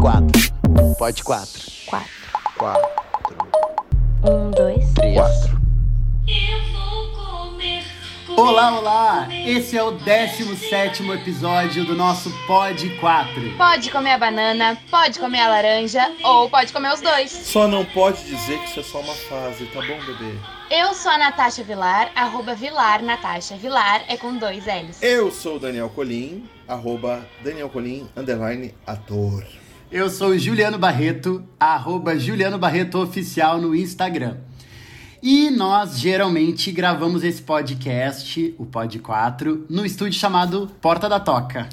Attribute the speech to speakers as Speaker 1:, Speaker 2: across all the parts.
Speaker 1: quatro. Pode quatro.
Speaker 2: Quatro.
Speaker 1: Quatro.
Speaker 2: Um, dois.
Speaker 1: Três.
Speaker 3: Quatro.
Speaker 4: Olá, olá! Esse é o 17 episódio do nosso Pod 4.
Speaker 5: Pode comer a banana, pode comer a laranja ou pode comer os dois.
Speaker 3: Só não pode dizer que isso é só uma fase, tá bom, bebê?
Speaker 5: Eu sou a Natasha Vilar, arroba Vilar Natasha. Vilar é com dois L's.
Speaker 3: Eu sou o Daniel Colim, arroba Daniel Colim, underline ator.
Speaker 4: Eu sou Juliano Barreto, arroba Juliano Barreto Oficial no Instagram. E nós geralmente gravamos esse podcast, o Pod 4, no estúdio chamado Porta da Toca.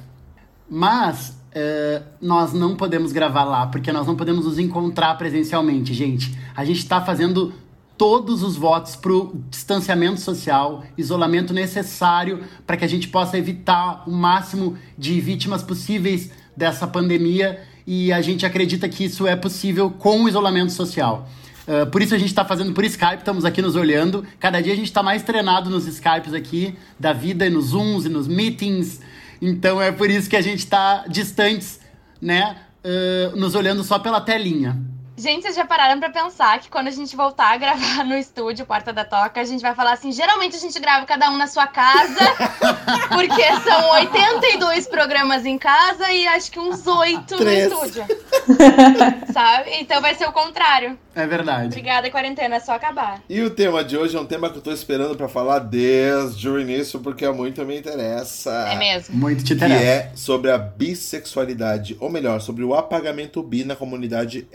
Speaker 4: Mas eh, nós não podemos gravar lá, porque nós não podemos nos encontrar presencialmente, gente. A gente está fazendo todos os votos para o distanciamento social, isolamento necessário para que a gente possa evitar o máximo de vítimas possíveis dessa pandemia. E a gente acredita que isso é possível com o isolamento social. Uh, por isso a gente está fazendo por Skype, estamos aqui nos olhando. Cada dia a gente está mais treinado nos Skypes aqui, da vida, e nos Zooms e nos meetings. Então é por isso que a gente está distantes, né? Uh, nos olhando só pela telinha.
Speaker 5: Gente, vocês já pararam pra pensar que quando a gente voltar a gravar no estúdio Porta da Toca, a gente vai falar assim: geralmente a gente grava cada um na sua casa, porque são 82 programas em casa e acho que uns 8 no
Speaker 3: Três.
Speaker 5: estúdio. Sabe? Então vai ser o contrário.
Speaker 4: É verdade.
Speaker 5: Obrigada, quarentena, é só acabar.
Speaker 3: E o tema de hoje é um tema que eu tô esperando pra falar desde o início, porque é muito me interessa.
Speaker 5: É mesmo.
Speaker 4: Muito te
Speaker 3: Que
Speaker 4: interessa.
Speaker 3: é sobre a bissexualidade, ou melhor, sobre o apagamento bi na comunidade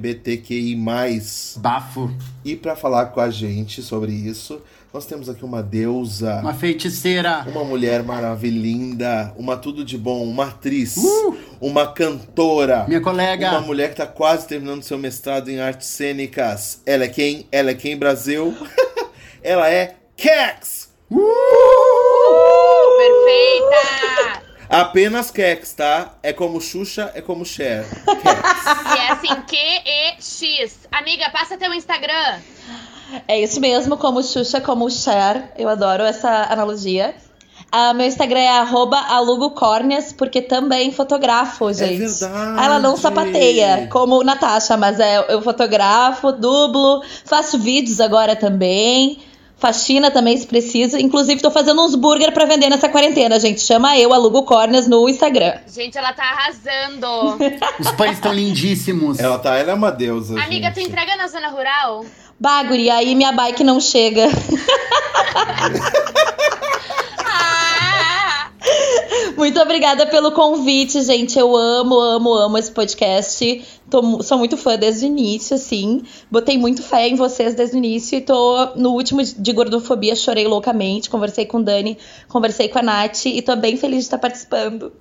Speaker 3: LGBTQI+.
Speaker 4: Bafo.
Speaker 3: E pra falar com a gente sobre isso, nós temos aqui uma deusa,
Speaker 4: Uma feiticeira.
Speaker 3: uma mulher maravilhosa, uma tudo de bom, uma atriz,
Speaker 4: Uh!
Speaker 3: uma cantora,
Speaker 4: Minha colega.
Speaker 3: uma mulher que tá quase terminando seu mestrado em artes cênicas. Ela é quem? Ela é quem, Brasil? Ela é Kex!
Speaker 5: Uh, perfeita!
Speaker 3: Apenas Kex, tá? É como Xuxa, é como Cher. Kex.
Speaker 5: E é assim, Q-E-X. Amiga, passa teu Instagram.
Speaker 2: É isso mesmo, como Xuxa, como Cher. Eu adoro essa analogia. Ah, meu Instagram é arroba alugocórneas, porque também fotografo, gente.
Speaker 3: verdade.
Speaker 2: Ah, Ela não sapateia, como Natasha, mas é, eu fotografo, dublo, faço vídeos agora também. Faxina também, se precisa. Inclusive, tô fazendo uns burger pra vender nessa quarentena, gente. Chama eu, Alugo Córneas, no Instagram.
Speaker 5: Gente, ela tá arrasando.
Speaker 4: Os pães estão lindíssimos.
Speaker 3: Ela tá, ela é uma deusa.
Speaker 5: Amiga, tu
Speaker 3: gente.
Speaker 5: entrega na zona rural?
Speaker 2: Baguri, aí minha bike não chega. obrigada pelo convite, gente. Eu amo, amo, amo esse podcast. Tô sou muito fã desde o início, assim. Botei muito fé em vocês desde o início e tô no último de gordofobia, chorei loucamente. Conversei com o Dani, conversei com a Nath e tô bem feliz de estar participando.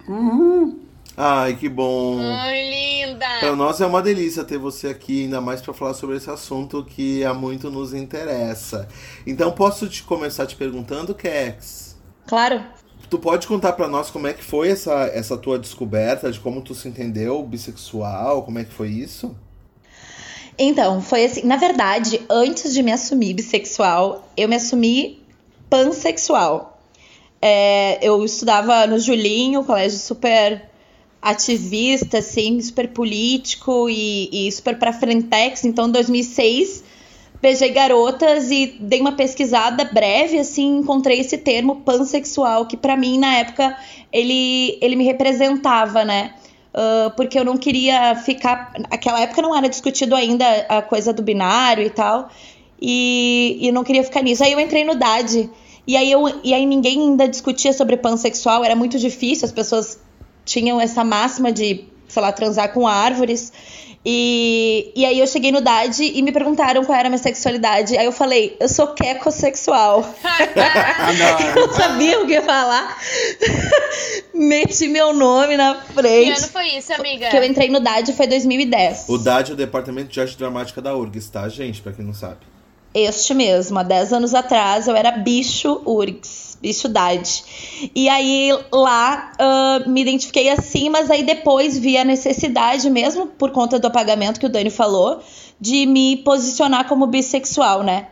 Speaker 3: Ai, que bom.
Speaker 5: Ai, linda!
Speaker 3: Pra nós é uma delícia ter você aqui, ainda mais pra falar sobre esse assunto que há muito nos interessa. Então, posso te começar te perguntando, Kex?
Speaker 2: Claro.
Speaker 3: Tu pode contar pra nós como é que foi essa, essa tua descoberta, de como tu se entendeu bissexual, como é que foi isso?
Speaker 2: Então, foi assim, na verdade, antes de me assumir bissexual, eu me assumi pansexual. É, eu estudava no Julinho, colégio super ativista, assim, super político e, e super pra frentex. Então, em 2006, beijei garotas e dei uma pesquisada breve, assim, encontrei esse termo pansexual, que pra mim, na época, ele, ele me representava, né? Uh, porque eu não queria ficar. Naquela época não era discutido ainda a coisa do binário e tal. E, e não queria ficar nisso. Aí eu entrei no DAD. E aí, eu, e aí ninguém ainda discutia sobre pansexual, era muito difícil, as pessoas tinham essa máxima de, sei lá, transar com árvores. E, e aí eu cheguei no DAD e me perguntaram qual era a minha sexualidade. Aí eu falei, eu sou quecossexual. eu não sabia o que ia falar. Meti meu nome na
Speaker 5: Que
Speaker 2: frente.
Speaker 5: ano foi isso, amiga?
Speaker 2: Que eu entrei no DAD foi 2010.
Speaker 3: O DAD é o Departamento de Arte Dramática da URGS, tá, gente? Pra quem não sabe.
Speaker 2: Este mesmo, há 10 anos atrás eu era bicho URGS, DAD. E aí lá ah, me identifiquei assim, mas aí depois vi a necessidade, mesmo por conta do apagamento que o Dani falou, de me posicionar como bissexual, né?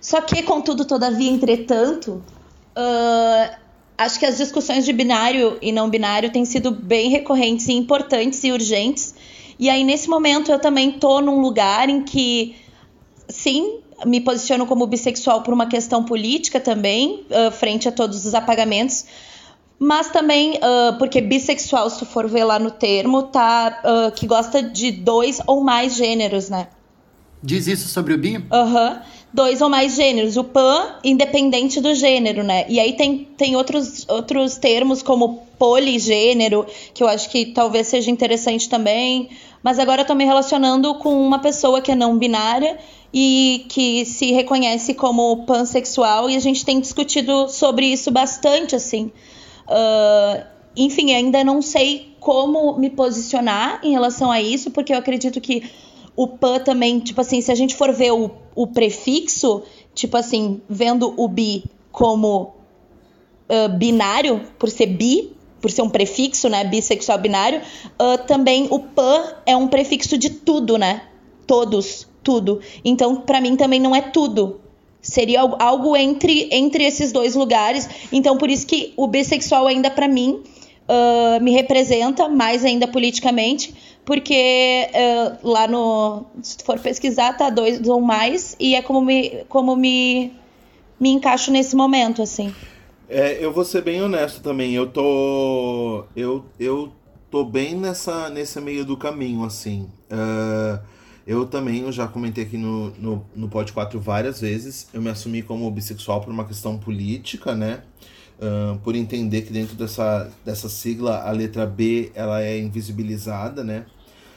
Speaker 2: Só que, contudo, todavia, entretanto, ah, acho que as discussões de binário e não binário têm sido bem recorrentes e importantes e urgentes. E aí, nesse momento, eu também tô num lugar em que, sim, me posiciono como bissexual por uma questão política também, uh, frente a todos os apagamentos. Mas também, uh, porque bissexual, se tu for ver lá no termo, tá uh, que gosta de dois ou mais gêneros, né?
Speaker 4: Diz isso sobre o bi?
Speaker 2: Aham. Uhum. Dois ou mais gêneros. O pan, independente do gênero, né? E aí tem, tem outros, outros termos, como poligênero, que eu acho que talvez seja interessante também. Mas agora eu tô me relacionando com uma pessoa que é não binária e que se reconhece como pansexual, e a gente tem discutido sobre isso bastante, assim. Uh, enfim, ainda não sei como me posicionar em relação a isso, porque eu acredito que o pan também, tipo assim, se a gente for ver o, o prefixo, tipo assim, vendo o bi como uh, binário, por ser bi, por ser um prefixo, né, bissexual binário, uh, também o pan é um prefixo de tudo, né? Todos, tudo. Então, para mim também não é tudo. Seria algo entre, entre esses dois lugares. Então, por isso que o bissexual ainda para mim uh, me representa mais ainda politicamente, porque uh, lá no. Se for pesquisar, tá dois ou mais, e é como me, como me, me encaixo nesse momento, assim.
Speaker 3: É, eu vou ser bem honesto também. Eu tô. Eu, eu tô bem nessa, nesse meio do caminho, assim. Uh, eu também, eu já comentei aqui no, no, no Pod 4 várias vezes, eu me assumi como bissexual por uma questão política, né? Uh, por entender que dentro dessa, dessa sigla a letra B ela é invisibilizada, né?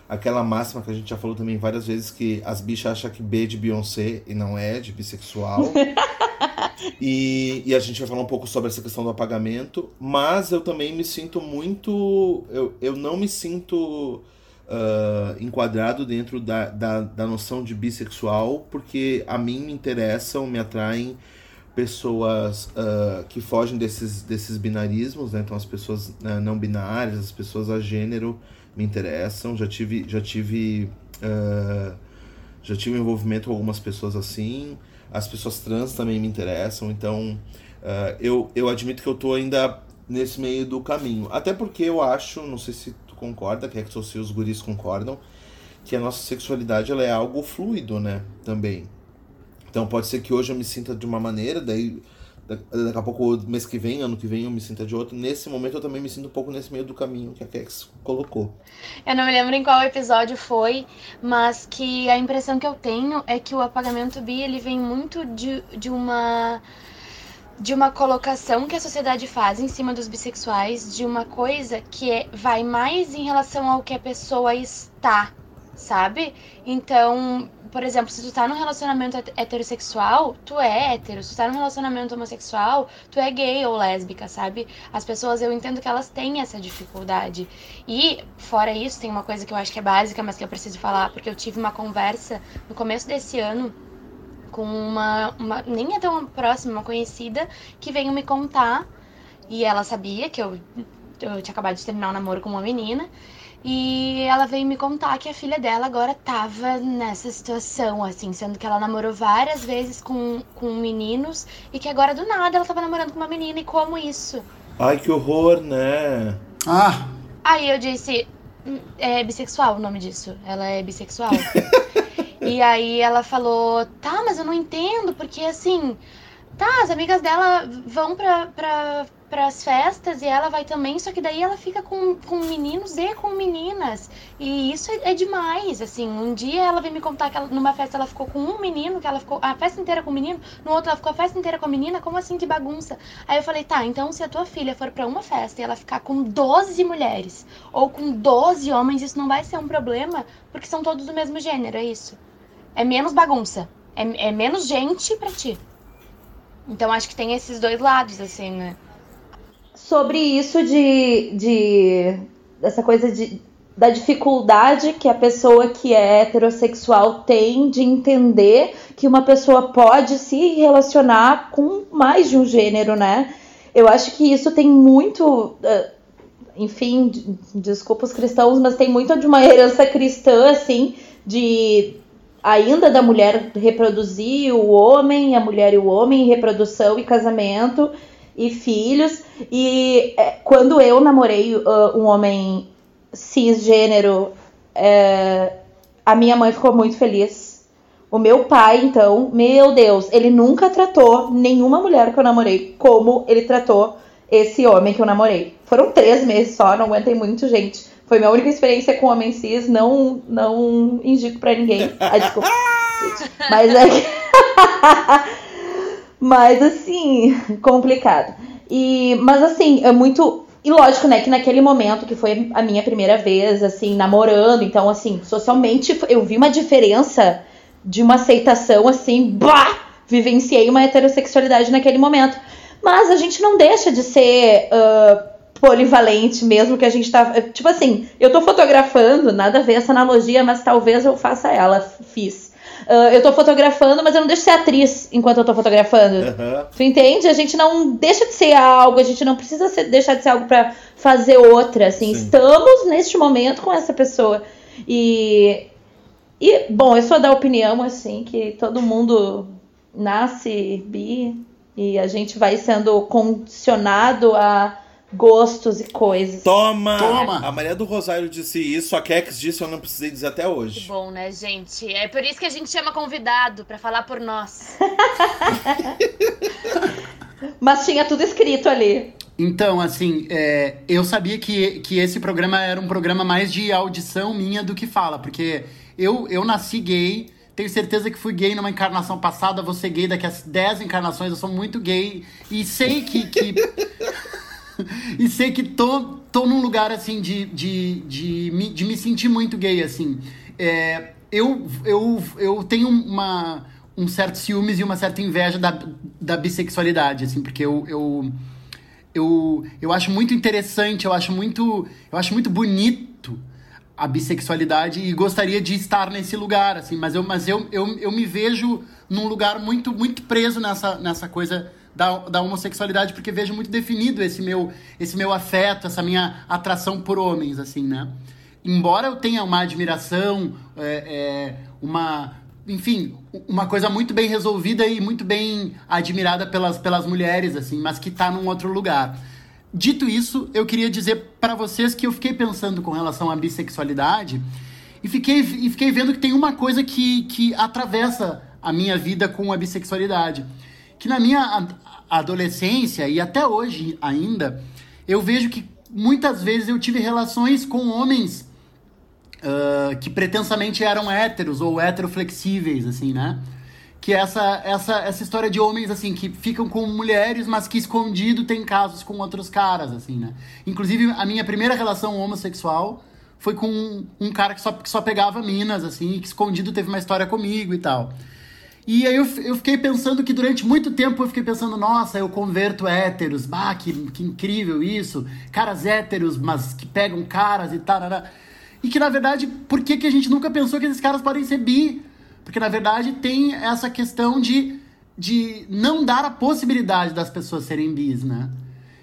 Speaker 3: Aquela máxima que a gente já falou também várias vezes que as bichas acham que B é de Beyoncé e não é, de bissexual. e, e a gente vai falar um pouco sobre essa questão do apagamento, mas eu também me sinto muito. Eu, eu não me sinto uh, enquadrado dentro da, da, da noção de bissexual, porque a mim me interessam, me atraem pessoas uh, que fogem desses, desses binarismos, né? Então as pessoas uh, não binárias, as pessoas a gênero me interessam. Já tive, já tive, uh, já tive envolvimento com algumas pessoas assim. As pessoas trans também me interessam. Então eu, eu admito que eu tô ainda nesse meio do caminho. Até porque eu acho, não sei se concorda, que é que os guris concordam, que a nossa sexualidade ela é algo fluido, né? Também. Então pode ser que hoje eu me sinta de uma maneira, daí daqui a pouco, mês que vem, ano que vem, eu me sinta de outro. Nesse momento eu também me sinto um pouco nesse meio do caminho que a Kex colocou.
Speaker 5: Eu não me lembro em qual episódio foi, mas que a impressão que eu tenho é que o apagamento bi ele vem muito de, de uma de uma colocação que a sociedade faz em cima dos bissexuais, de uma coisa que é, vai mais em relação ao que a pessoa está, sabe? Então, por exemplo, se tu tá num relacionamento heterossexual, tu é hétero. Se tu tá num relacionamento homossexual, tu é gay ou lésbica, sabe? As pessoas, eu entendo que elas têm essa dificuldade. E, fora isso, tem uma coisa que eu acho que é básica, mas que eu preciso falar, porque eu tive uma conversa no começo desse ano com uma, uma nem é tão próxima, uma conhecida, que veio me contar, e ela sabia que eu, eu tinha acabado de terminar o um namoro com uma menina, e ela veio me contar que a filha dela agora tava nessa situação, assim, sendo que ela namorou várias vezes com, com meninos e que agora do nada ela tava namorando com uma menina e como isso?
Speaker 3: Ai, que horror, né?
Speaker 4: Ah!
Speaker 5: Aí eu disse, hum, é bissexual o nome disso. Ela é bissexual. E aí ela falou, tá, mas eu não entendo, porque assim, tá, as amigas dela vão pra, pra, pras festas e ela vai também, só que daí ela fica com, com meninos e com meninas. E isso é, é demais, assim. Um dia ela veio me contar que ela, numa festa ela ficou com um menino, que ela ficou a festa inteira com o menino, no outro ela ficou a festa inteira com a menina, como assim, que bagunça? Aí eu falei, tá, então se a tua filha for para uma festa e ela ficar com 12 mulheres ou com 12 homens, isso não vai ser um problema, porque são todos do mesmo gênero, é isso é menos bagunça. É, é menos gente para ti. Então acho que tem esses dois lados, assim, né?
Speaker 2: Sobre isso de. de dessa coisa de, da dificuldade que a pessoa que é heterossexual tem de entender que uma pessoa pode se relacionar com mais de um gênero, né? Eu acho que isso tem muito. Eh, enfim, desculpa os cristãos, mas tem muito de uma herança cristã, assim, de ainda da mulher reproduzir o homem, a mulher e o homem, reprodução e casamento e filhos. E é, quando eu namorei uh, um homem cisgênero É, a minha mãe ficou muito feliz. O meu pai, então, meu Deus, ele nunca tratou nenhuma mulher que eu namorei como ele tratou esse homem que eu namorei. Foram três meses só, não aguentei muito, gente. Foi minha única experiência com homem cis, não, não indico pra ninguém. Ah, desculpa. Mas é que... Mas assim, complicado. E, mas assim, é muito. E lógico, né, que naquele momento, que foi a minha primeira vez, assim, namorando, então, assim, socialmente, eu vi uma diferença de uma aceitação, assim, bah! Vivenciei uma heterossexualidade naquele momento. Mas a gente não deixa de ser uh, polivalente, mesmo que a gente tá. Tipo assim, eu tô fotografando, nada a ver essa analogia, mas talvez eu faça ela, fiz. Uh, eu tô fotografando, mas eu não deixo de ser atriz enquanto eu tô fotografando. Uhum. Tu entende? A gente não deixa de ser algo, a gente não precisa ser, deixar de ser algo para fazer outra, assim. Sim. Estamos neste momento com essa pessoa. E, e, bom, eu sou da opinião, assim, que todo mundo nasce bi e a gente vai sendo condicionado a gostos e coisas.
Speaker 3: Toma! Toma! A Maria do Rosário disse isso, a Kex disse, eu não precisei dizer até hoje.
Speaker 5: Que bom, né, gente? É por isso que a gente chama convidado, para falar por nós.
Speaker 2: Mas tinha tudo escrito ali.
Speaker 4: Então, assim, é, eu sabia que, que esse programa era um programa mais de audição minha do que fala, porque eu, eu nasci gay, tenho certeza que fui gay numa encarnação passada, vou ser gay daqui a 10 encarnações, eu sou muito gay, e sei que, que e sei que tô, tô num lugar, assim, de, de, de, de me sentir muito gay, assim. É, eu, eu, eu tenho uma, um certo ciúmes e uma certa inveja da, da bissexualidade, assim, porque eu, eu, eu, eu acho muito interessante, eu acho muito, eu acho muito bonito a bissexualidade e gostaria de estar nesse lugar, assim, mas eu, mas eu, eu, eu me vejo num lugar muito, muito preso nessa, nessa coisa da, da homossexualidade, porque vejo muito definido esse meu, esse meu afeto, essa minha atração por homens, assim, né? Embora eu tenha uma admiração, é, é, uma. Enfim, uma coisa muito bem resolvida e muito bem admirada pelas, pelas mulheres, assim, mas que tá num outro lugar. Dito isso, eu queria dizer para vocês que eu fiquei pensando com relação à bissexualidade e fiquei, e fiquei vendo que tem uma coisa que, que atravessa a minha vida com a bissexualidade que na minha adolescência e até hoje ainda, eu vejo que muitas vezes eu tive relações com homens uh, que pretensamente eram héteros ou heteroflexíveis, assim, né? Que essa, essa, essa história de homens, assim, que ficam com mulheres, mas que escondido tem casos com outros caras, assim, né? Inclusive, a minha primeira relação homossexual foi com um, um cara que só, que só pegava minas, assim, que escondido teve uma história comigo e tal. E aí eu, eu fiquei pensando que durante muito tempo eu fiquei pensando, nossa, eu converto héteros, bah, que, que incrível isso, caras héteros, mas que pegam caras e tal. E que na verdade, por que, que a gente nunca pensou que esses caras podem ser bi? Porque na verdade tem essa questão de, de não dar a possibilidade das pessoas serem bis, né?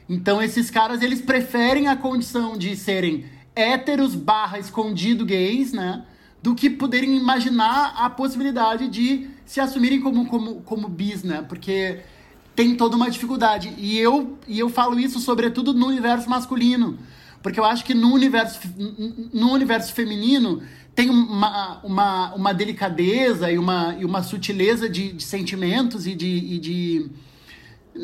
Speaker 4: Então esses caras, eles preferem a condição de serem héteros barra escondido gays, né? Do que poderem imaginar a possibilidade de se assumirem como, como, como bis, né? Porque tem toda uma dificuldade. E eu, e eu falo isso sobretudo no universo masculino. Porque eu acho que no universo, no universo feminino tem uma, uma, uma delicadeza e uma, e uma sutileza de, de sentimentos e de, e de.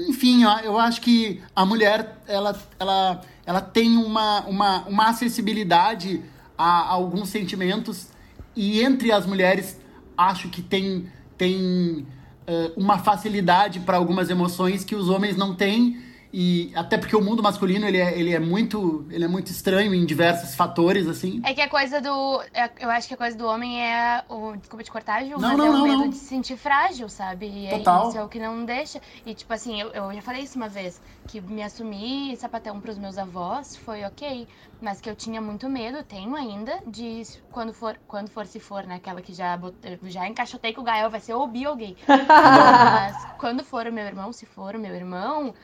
Speaker 4: Enfim, eu acho que a mulher ela, ela, ela tem uma, uma, uma acessibilidade a, a alguns sentimentos. E entre as mulheres, acho que tem tem uh, uma facilidade para algumas emoções que os homens não têm e até porque o mundo masculino ele é, ele é muito ele é muito estranho em diversos fatores assim
Speaker 5: é que a coisa do é, eu acho que a coisa do homem é o desculpa te cortar Ju,
Speaker 4: não,
Speaker 5: mas
Speaker 4: não,
Speaker 5: é o
Speaker 4: não,
Speaker 5: medo
Speaker 4: não.
Speaker 5: de se sentir frágil sabe e é
Speaker 4: Total.
Speaker 5: isso é o que não deixa e tipo assim eu, eu já falei isso uma vez que me assumir sapatão para os meus avós foi ok mas que eu tinha muito medo tenho ainda de quando for quando for se for né aquela que já já encaixotei que o Gael vai ser ou bi ou gay mas quando for o meu irmão se for o meu irmão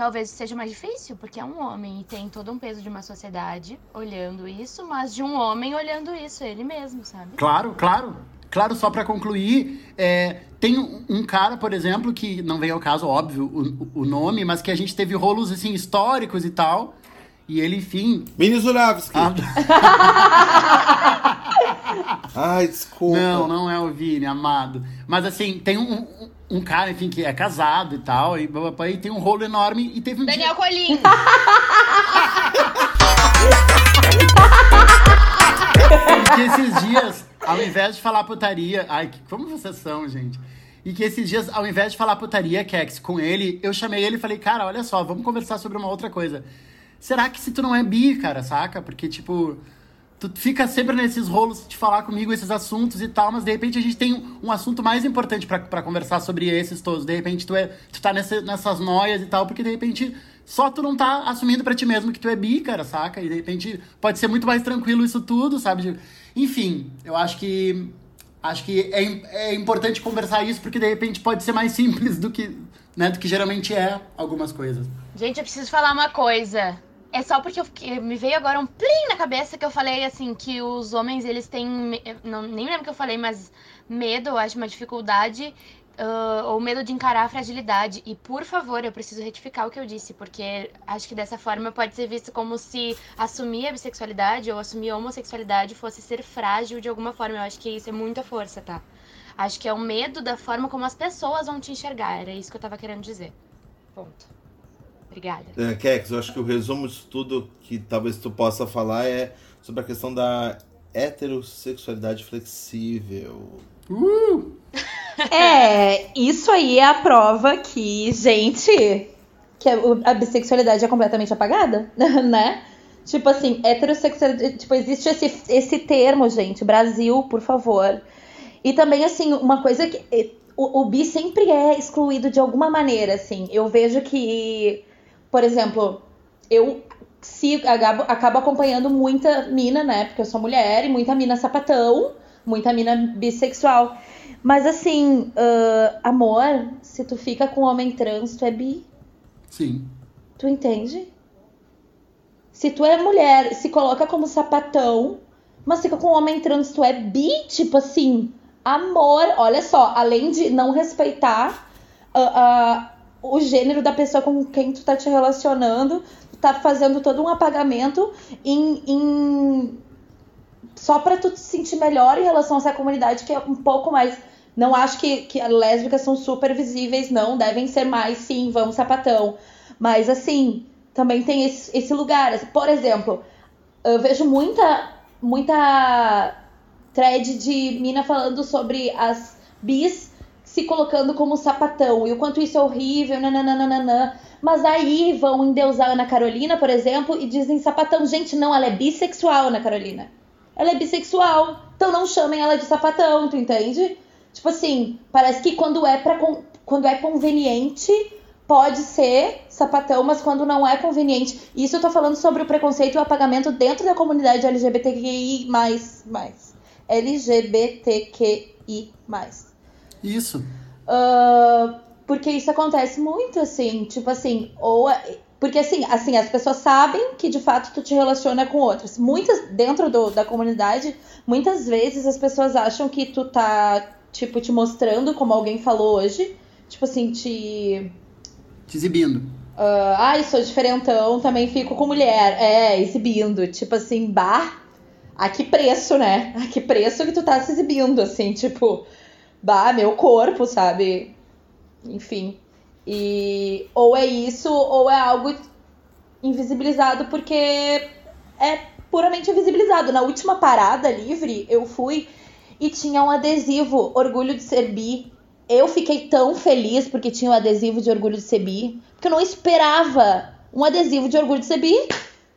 Speaker 5: talvez seja mais difícil, porque é um homem e tem todo um peso de uma sociedade olhando isso, mas de um homem olhando isso, ele mesmo, sabe?
Speaker 4: Claro, claro. Claro, só para concluir, é, tem um cara, por exemplo, que não vem ao caso, óbvio, o, o nome, mas que a gente teve rolos assim históricos e tal. E ele, enfim.
Speaker 3: Mini Zuravski. Ah, Ai, desculpa.
Speaker 4: Não, não é o Vini, amado. Mas assim, tem um, um, cara, enfim, que é casado e tal, e, e tem um rolo enorme e teve um
Speaker 5: Daniel
Speaker 4: dia...
Speaker 5: Colim.
Speaker 4: que esses dias, ao invés de falar putaria. Ai, que, como vocês são, gente? E que esses dias, ao invés de falar putaria, Kex, com ele, eu chamei ele e falei, cara, olha só, vamos conversar sobre uma outra coisa. Será que se tu não é bi, cara, saca? Porque, tipo, tu fica sempre nesses rolos de falar comigo esses assuntos e tal, mas de repente a gente tem um, assunto mais importante para conversar sobre esses todos. De repente tu, é, tu tá nessa, nessas noias e tal, porque de repente só tu não tá assumindo para ti mesmo que tu é bi, cara, saca? E de repente pode ser muito mais tranquilo isso tudo, sabe? Enfim, eu acho que acho que é, é importante conversar isso porque de repente pode ser mais simples do que, né, do que geralmente é algumas coisas.
Speaker 5: Gente, eu preciso falar uma coisa. É só porque eu, me veio agora um plim na cabeça que eu falei assim que os homens eles têm não nem lembro que eu falei, mas medo, eu acho uma dificuldade uh, ou medo de encarar a fragilidade. E por favor, eu preciso retificar o que eu disse, porque acho que dessa forma pode ser visto como se assumir a bissexualidade ou assumir a homossexualidade fosse ser frágil de alguma forma. Eu acho que isso é muita força, tá? Acho que é o medo da forma como as pessoas vão te enxergar. Era isso que eu tava querendo dizer. Ponto. Obrigada.
Speaker 3: É, Kex, eu acho que o resumo de tudo que talvez tu possa falar é sobre a questão da heterossexualidade flexível.
Speaker 4: Uh!
Speaker 2: É, isso aí é a prova que, gente, que a, bissexualidade é completamente apagada, né? Tipo assim, heterossexualidade. Tipo, existe esse, esse termo, gente. Brasil, por favor. E também, assim, uma coisa que. O, o bi sempre é excluído de alguma maneira, assim. Eu vejo que, por exemplo, eu se acabo, acabo acompanhando muita mina, né? Porque eu sou mulher, e muita mina sapatão, muita mina bissexual. Mas assim, uh, amor, se tu fica com um homem trans, tu é bi.
Speaker 4: Sim.
Speaker 2: Tu entende? Se tu é mulher, se coloca como sapatão, mas fica com um homem trans, tu é bi, tipo assim, amor, olha só, além de não respeitar uh, uh, o gênero da pessoa com quem tu tá te relacionando, tá fazendo todo um apagamento em, em só para tu te sentir melhor em relação a essa comunidade que é um pouco mais não acho que, que lésbicas são super visíveis, não. Devem ser mais, sim, vamos sapatão. Mas, assim, também tem esse, esse lugar. Por exemplo, eu vejo muita, muita thread de mina falando sobre as bis se colocando como sapatão e o quanto isso é horrível, nananana. Mas aí vão endeusar a Ana Carolina, por exemplo, e dizem sapatão. Gente, não, ela é bissexual, Ana Carolina. Ela é bissexual. Então não chamem ela de sapatão, tu entende? Tipo assim, parece que quando é para quando é conveniente, pode ser sapatão, mas quando não é conveniente. Isso eu tô falando sobre o preconceito e o apagamento dentro da comunidade LGBTQI+. LGBTQI+.
Speaker 4: Isso.
Speaker 2: Uh, porque isso acontece muito, assim, tipo assim, ou... É, porque assim, assim, as pessoas sabem que de fato tu te relaciona com outras. Muitas, dentro do, da comunidade, muitas vezes as pessoas acham que tu tá tipo, te mostrando, como alguém falou hoje. Tipo assim, te.
Speaker 4: Te exibindo.
Speaker 2: Uh, ai, sou diferentão, também fico com mulher. É, exibindo. Tipo assim, bah. A que preço, né? A que preço que tu tá se exibindo, assim, tipo. Bah, meu corpo, sabe? Enfim. E. Ou é isso, ou é algo invisibilizado porque é puramente invisibilizado. Na última parada livre, eu fui e tinha um adesivo Orgulho de Ser Bi. Eu fiquei tão feliz porque tinha um adesivo de Orgulho de Ser Bi, porque eu não esperava um adesivo de Orgulho de Ser Bi.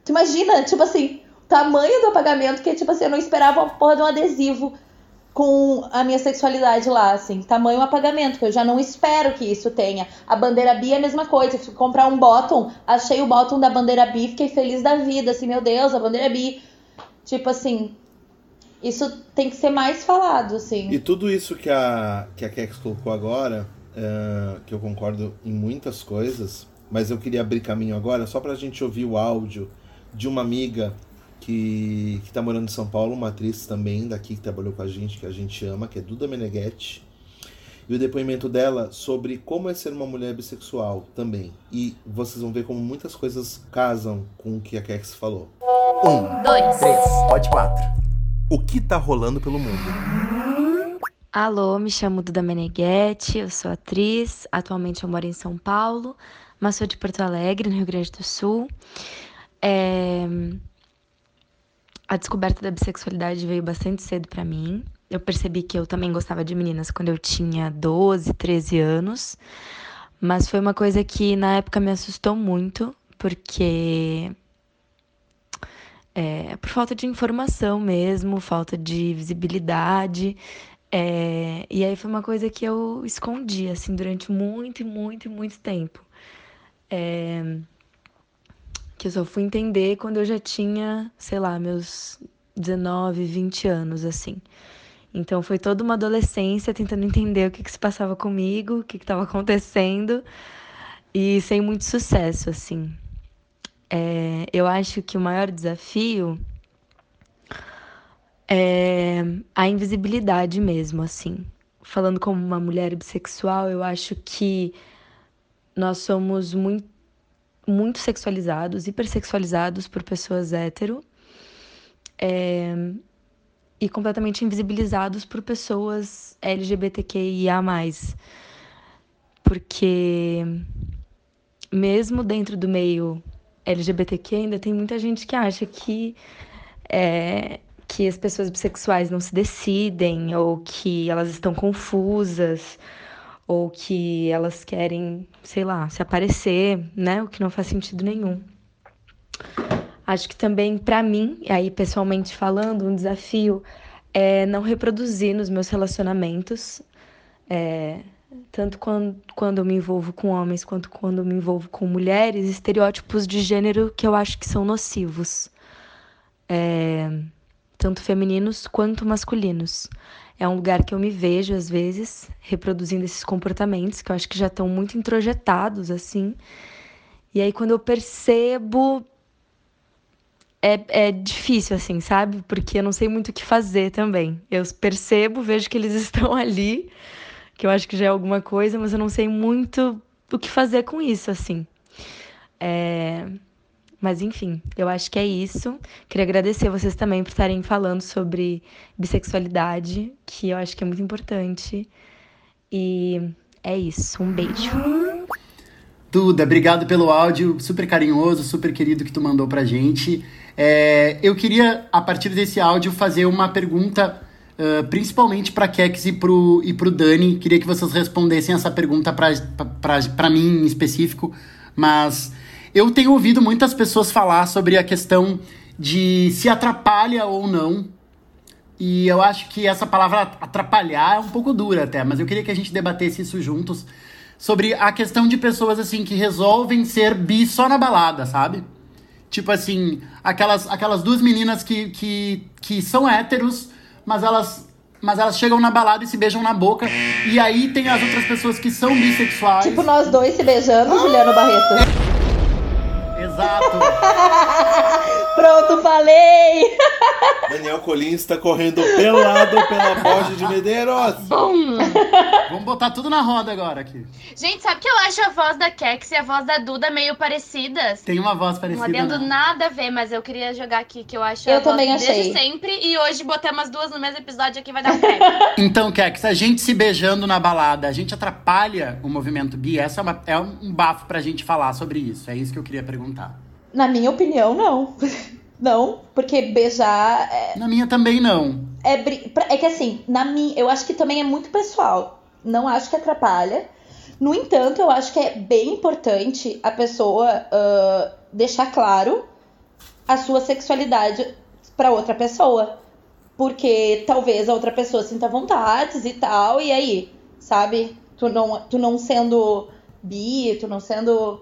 Speaker 2: Tu imagina, tipo assim, o tamanho do apagamento que, tipo assim, eu não esperava uma porra de um adesivo com a minha sexualidade lá, assim, tamanho apagamento, que eu já não espero que isso tenha. A bandeira bi é a mesma coisa, fui comprar um bottom, achei o bottom da bandeira bi, fiquei feliz da vida, assim, meu Deus, a bandeira bi. Tipo assim, isso tem que ser mais falado, assim.
Speaker 3: E tudo isso que a, que a Kex colocou agora, é, que eu concordo em muitas coisas, mas eu queria abrir caminho agora só pra gente ouvir o áudio de uma amiga que, que tá morando em São Paulo, uma atriz também daqui que trabalhou com a gente, que a gente ama, que é Duda Meneghetti. E o depoimento dela sobre como é ser uma mulher bissexual também. E vocês vão ver como muitas coisas casam com o que a Kex falou.
Speaker 1: Um, dois, três, pode quatro. o que tá rolando pelo mundo.
Speaker 6: Alô, me chamo Duda Meneghetti, eu sou atriz, atualmente eu moro em São Paulo, mas sou de Porto Alegre, no Rio Grande do Sul. É... A descoberta da bissexualidade veio bastante cedo para mim. Eu percebi que eu também gostava de meninas quando eu tinha 12, 13 anos, mas foi uma coisa que na época me assustou muito, porque é, por falta de informação mesmo, falta de visibilidade. É, e aí foi uma coisa que eu escondi, assim, durante muito, muito, muito tempo. É, que eu só fui entender quando eu já tinha, sei lá, meus 19, 20 anos, assim. Então foi toda uma adolescência tentando entender o que, que se passava comigo, o que estava acontecendo, e sem muito sucesso, assim. É, eu acho que o maior desafio é a invisibilidade mesmo, assim. Falando como uma mulher bissexual, eu acho que nós somos muito, muito sexualizados, hipersexualizados por pessoas hétero. É, e completamente invisibilizados por pessoas LGBTQIA. Porque, mesmo dentro do meio LGBTQ, ainda tem muita gente que acha que é, que as pessoas bissexuais não se decidem, ou que elas estão confusas, ou que elas querem, sei lá, se aparecer, né? O que não faz sentido nenhum. Acho que também, para mim, aí pessoalmente falando, um desafio é não reproduzir nos meus relacionamentos, é, tanto quando, quando eu me envolvo com homens quanto quando eu me envolvo com mulheres, estereótipos de gênero que eu acho que são nocivos. É, tanto femininos quanto masculinos. É um lugar que eu me vejo, às vezes, reproduzindo esses comportamentos que eu acho que já estão muito introjetados, assim. E aí, quando eu percebo. É, é difícil, assim, sabe? Porque eu não sei muito o que fazer também. Eu percebo, vejo que eles estão ali, que eu acho que já é alguma coisa, mas eu não sei muito o que fazer com isso, assim. É, mas enfim, eu acho que é isso. Queria agradecer vocês também por estarem falando sobre bissexualidade, que eu acho que é muito importante. E é isso. Um beijo.
Speaker 4: Duda, obrigado pelo áudio super carinhoso, super querido que tu mandou pra gente. É, eu queria, a partir desse áudio, fazer uma pergunta, uh, principalmente pra Kex e pro, e pro Dani. Queria que vocês respondessem essa pergunta pra, pra, pra mim em específico, mas eu tenho ouvido muitas pessoas falar sobre a questão de se atrapalha ou não. E eu acho que essa palavra atrapalhar é um pouco dura até, mas eu queria que a gente debatesse isso juntos sobre a questão de pessoas assim que resolvem ser bi só na balada, sabe? Tipo assim, aquelas, aquelas duas meninas que, que, que são héteros, mas elas mas elas chegam na balada e se beijam na boca. E aí tem as outras pessoas que são bissexuais.
Speaker 2: Tipo nós dois se beijando, Juliano Barreto.
Speaker 4: Exato.
Speaker 2: Pronto, falei!
Speaker 3: Daniel Colins está correndo pelado pela Borja de Medeiros.
Speaker 5: Bum!
Speaker 4: Vamos botar tudo na roda agora aqui.
Speaker 5: Gente, sabe que eu acho a voz da Kex e a voz da Duda meio parecidas?
Speaker 4: Tem uma voz
Speaker 5: Não
Speaker 4: parecida.
Speaker 5: adendo
Speaker 4: né?
Speaker 5: nada a ver, mas eu queria jogar aqui que eu acho
Speaker 2: Eu
Speaker 5: a voz
Speaker 2: também
Speaker 5: desde
Speaker 2: achei.
Speaker 5: sempre e hoje botamos as duas no mesmo episódio aqui vai dar um prêmio.
Speaker 4: Então, Kex, a gente se beijando na balada, a gente atrapalha o movimento bi? Essa é, uma- é um bafo pra gente falar sobre isso. É isso que eu queria perguntar.
Speaker 2: Na minha opinião, não. Não, porque beijar é,
Speaker 4: Na minha também não.
Speaker 2: é, é que assim, na minha, eu acho que também é muito pessoal. Não acho que atrapalha. No entanto, eu acho que é bem importante a pessoa ah, deixar claro a sua sexualidade pra outra pessoa. Porque talvez a outra pessoa sinta vontades e tal, e aí, sabe? Tu não, tu não sendo bi, tu não sendo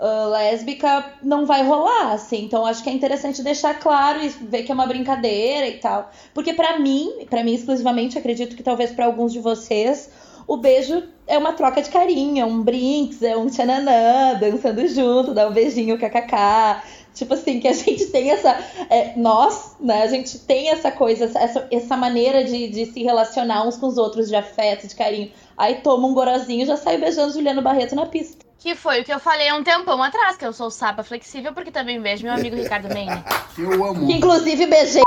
Speaker 2: ah, lésbica, não vai rolar, assim. Então acho que é interessante deixar claro e ver que é uma brincadeira e tal. Porque pra mim, pra mim exclusivamente, acredito que talvez pra alguns de vocês, o beijo é uma troca de carinho, é um brinks, é um tchananã, dançando junto, dá um beijinho, kkk. Tipo assim, que a gente tem essa. é, nós, né, a gente tem essa coisa, essa, essa maneira de, de se relacionar uns com os outros, de afeto, de carinho. Aí toma um gorozinho e já sai beijando Juliano Barreto na pista.
Speaker 5: Que foi o que eu falei há um tempão atrás, que eu sou sapa flexível, porque também beijo meu amigo Ricardo Meine.
Speaker 4: Eu amo.
Speaker 2: Inclusive beijei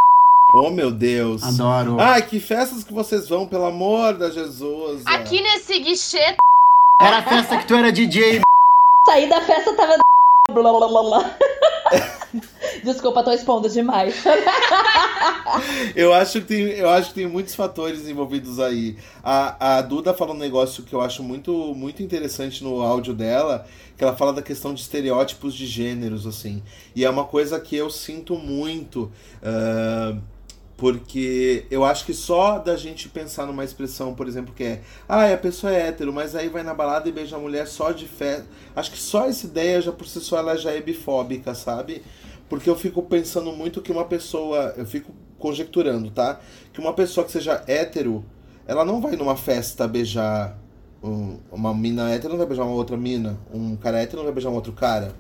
Speaker 3: Oh, meu Deus.
Speaker 4: Adoro.
Speaker 3: Ai, que festas que vocês vão, pelo amor da Jesus.
Speaker 5: Aqui nesse guichê
Speaker 4: Era a festa que tu era DJ.
Speaker 2: Saí da festa, tava. Blá, blá, blá, blá. Desculpa, tô expondo demais.
Speaker 3: Eu acho que tem, eu acho que tem muitos fatores envolvidos aí. A, a Duda fala um negócio que eu acho muito, muito interessante no áudio dela, que ela fala da questão de estereótipos de gêneros, assim. E é uma coisa que eu sinto muito. ah, porque eu acho que só da gente pensar numa expressão, por exemplo, que é Ah, a pessoa é hétero, mas aí vai na balada e beija a mulher só de fé. Acho que só essa ideia, já por si só, ela já é bifóbica, sabe? Porque eu fico pensando muito que uma pessoa. Eu fico conjecturando, tá? Que uma pessoa que seja hétero, ela não vai numa festa beijar. um- uma mina hétero não vai beijar uma outra mina. Um cara hétero não vai beijar um outro cara.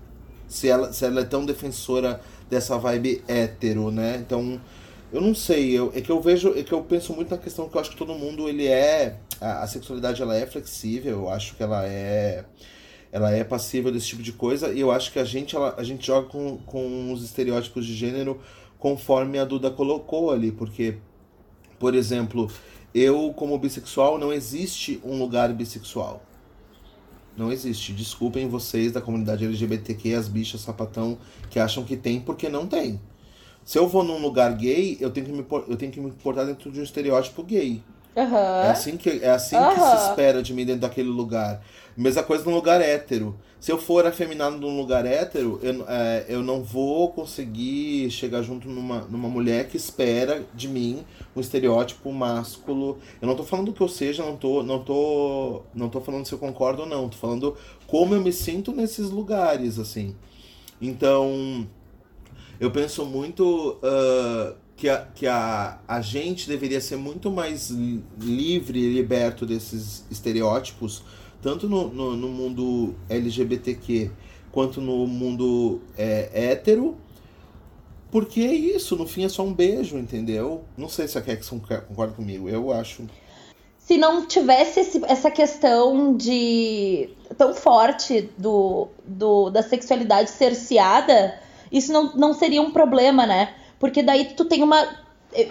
Speaker 3: Se ela, se ela é tão defensora dessa vibe hétero, né? Então. Eu não sei, eu, é que eu vejo, é que eu penso muito na questão que eu acho que todo mundo ele é a, a sexualidade ela é flexível, eu acho que ela é ela é passível desse tipo de coisa e eu acho que a gente ela, a gente joga com, com os estereótipos de gênero conforme a Duda colocou ali, porque por exemplo, eu como bissexual não existe um lugar bissexual. Não existe. Desculpem vocês da comunidade LGBTQ, as bichas sapatão que acham que tem, porque não tem. Se eu vou num lugar gay, eu tenho que me, eu tenho que me portar dentro de um estereótipo gay. É
Speaker 2: Aham.
Speaker 3: assim que, é assim que
Speaker 2: Aham.
Speaker 3: se espera de mim dentro daquele lugar. Mesma coisa num lugar hétero. Se eu for afeminado num lugar hétero, eu, é, eu não vou conseguir chegar junto numa, numa mulher que espera de mim um estereótipo másculo. Eu não tô falando que eu seja, não tô, não tô, não tô falando se eu concordo ou não. Tô falando como eu me sinto nesses lugares, assim. Então, eu penso muito ah, que, a, que a, a gente deveria ser muito mais li- livre e liberto desses estereótipos, tanto no, no, no mundo LGBTQ quanto no mundo é, hétero. Porque é isso, no fim é só um beijo, entendeu? Não sei se a Kekson concorda comigo, eu acho.
Speaker 2: Se não tivesse esse- essa questão de tão forte do, do da sexualidade cerceada, isso não, não seria um problema, né? Porque daí tu tem uma.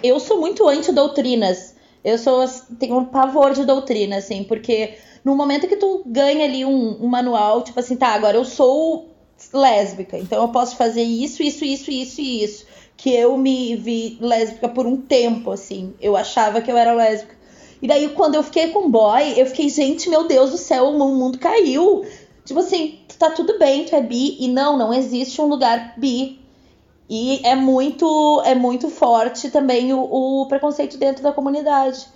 Speaker 2: eu- sou muito anti-doutrinas. Eu sou tenho um pavor de doutrina, assim, porque no momento que tu ganha ali um, um manual, tipo assim, tá, agora eu sou lésbica, então eu posso fazer isso, isso, isso, isso e isso. Que eu me vi lésbica por um tempo, assim. Eu achava que eu era lésbica. E daí, quando eu fiquei com boy, eu fiquei, gente, meu Deus do céu, o mundo caiu. Tipo assim, tá tudo bem, tu é bi. E não, não existe um lugar bi. E é muito, é muito forte também o, o preconceito dentro da comunidade.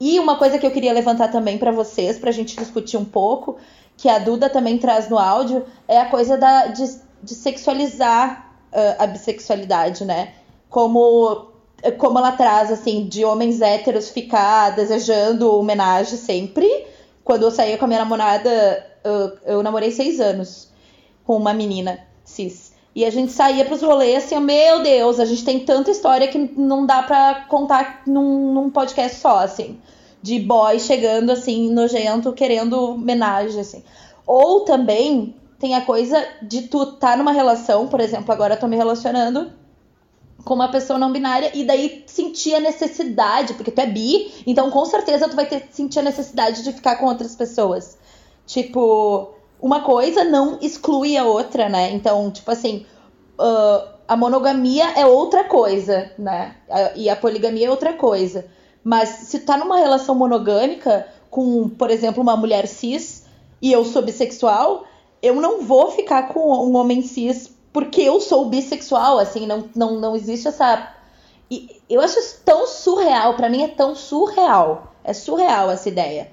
Speaker 2: E uma coisa que eu queria levantar também pra vocês, pra gente discutir um pouco, que a Duda também traz no áudio, é a coisa da, de, de sexualizar ah, a bissexualidade, né? Como, como ela traz, assim, de homens héteros ficar desejando homenagem sempre. Quando eu saía com a minha namorada, eu, eu namorei seis anos com uma menina cis. E a gente saía pros rolês assim, meu Deus, a gente tem tanta história que não dá pra contar num, num podcast só, assim. De boy chegando, assim, nojento, querendo homenagem, assim. Ou também tem a coisa de tu tá numa relação, por exemplo, agora eu tô me relacionando com uma pessoa não binária e daí sentir a necessidade, porque tu é bi, então com certeza tu vai ter sentir a necessidade de ficar com outras pessoas. Tipo, uma coisa não exclui a outra, né? Então, tipo assim, ah, a monogamia é outra coisa, né? E a poligamia é outra coisa. Mas se tu tá numa relação monogâmica com, por exemplo, uma mulher cis e eu sou bissexual, eu não vou ficar com um homem cis porque eu sou bissexual, assim, não, não, não existe essa. E eu acho isso tão surreal, pra mim é tão surreal. É surreal essa ideia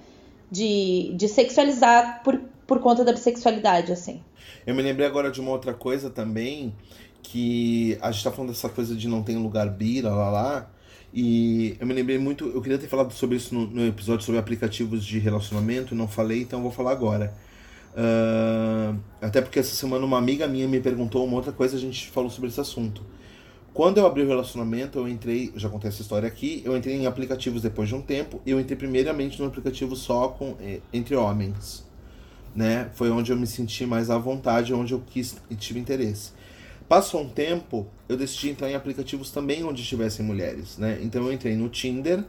Speaker 2: de, de sexualizar por, por conta da bissexualidade, assim.
Speaker 3: Eu me lembrei agora de uma outra coisa também, que a gente tá falando dessa coisa de não tem lugar bi, lá lá. E eu me lembrei muito, eu queria ter falado sobre isso no, no episódio sobre aplicativos de relacionamento, não falei, então vou falar agora. Ah, até porque essa semana uma amiga minha me perguntou uma outra coisa, a gente falou sobre esse assunto. Quando eu abri o relacionamento, eu entrei, já contei essa história aqui, eu entrei em aplicativos depois de um tempo, eu entrei primeiramente num aplicativo só com eh, entre homens, né? Foi onde eu me senti mais à vontade, onde eu quis e tive interesse. Passou um tempo, eu decidi entrar em aplicativos também onde tivessem mulheres, né? Então eu entrei no Tinder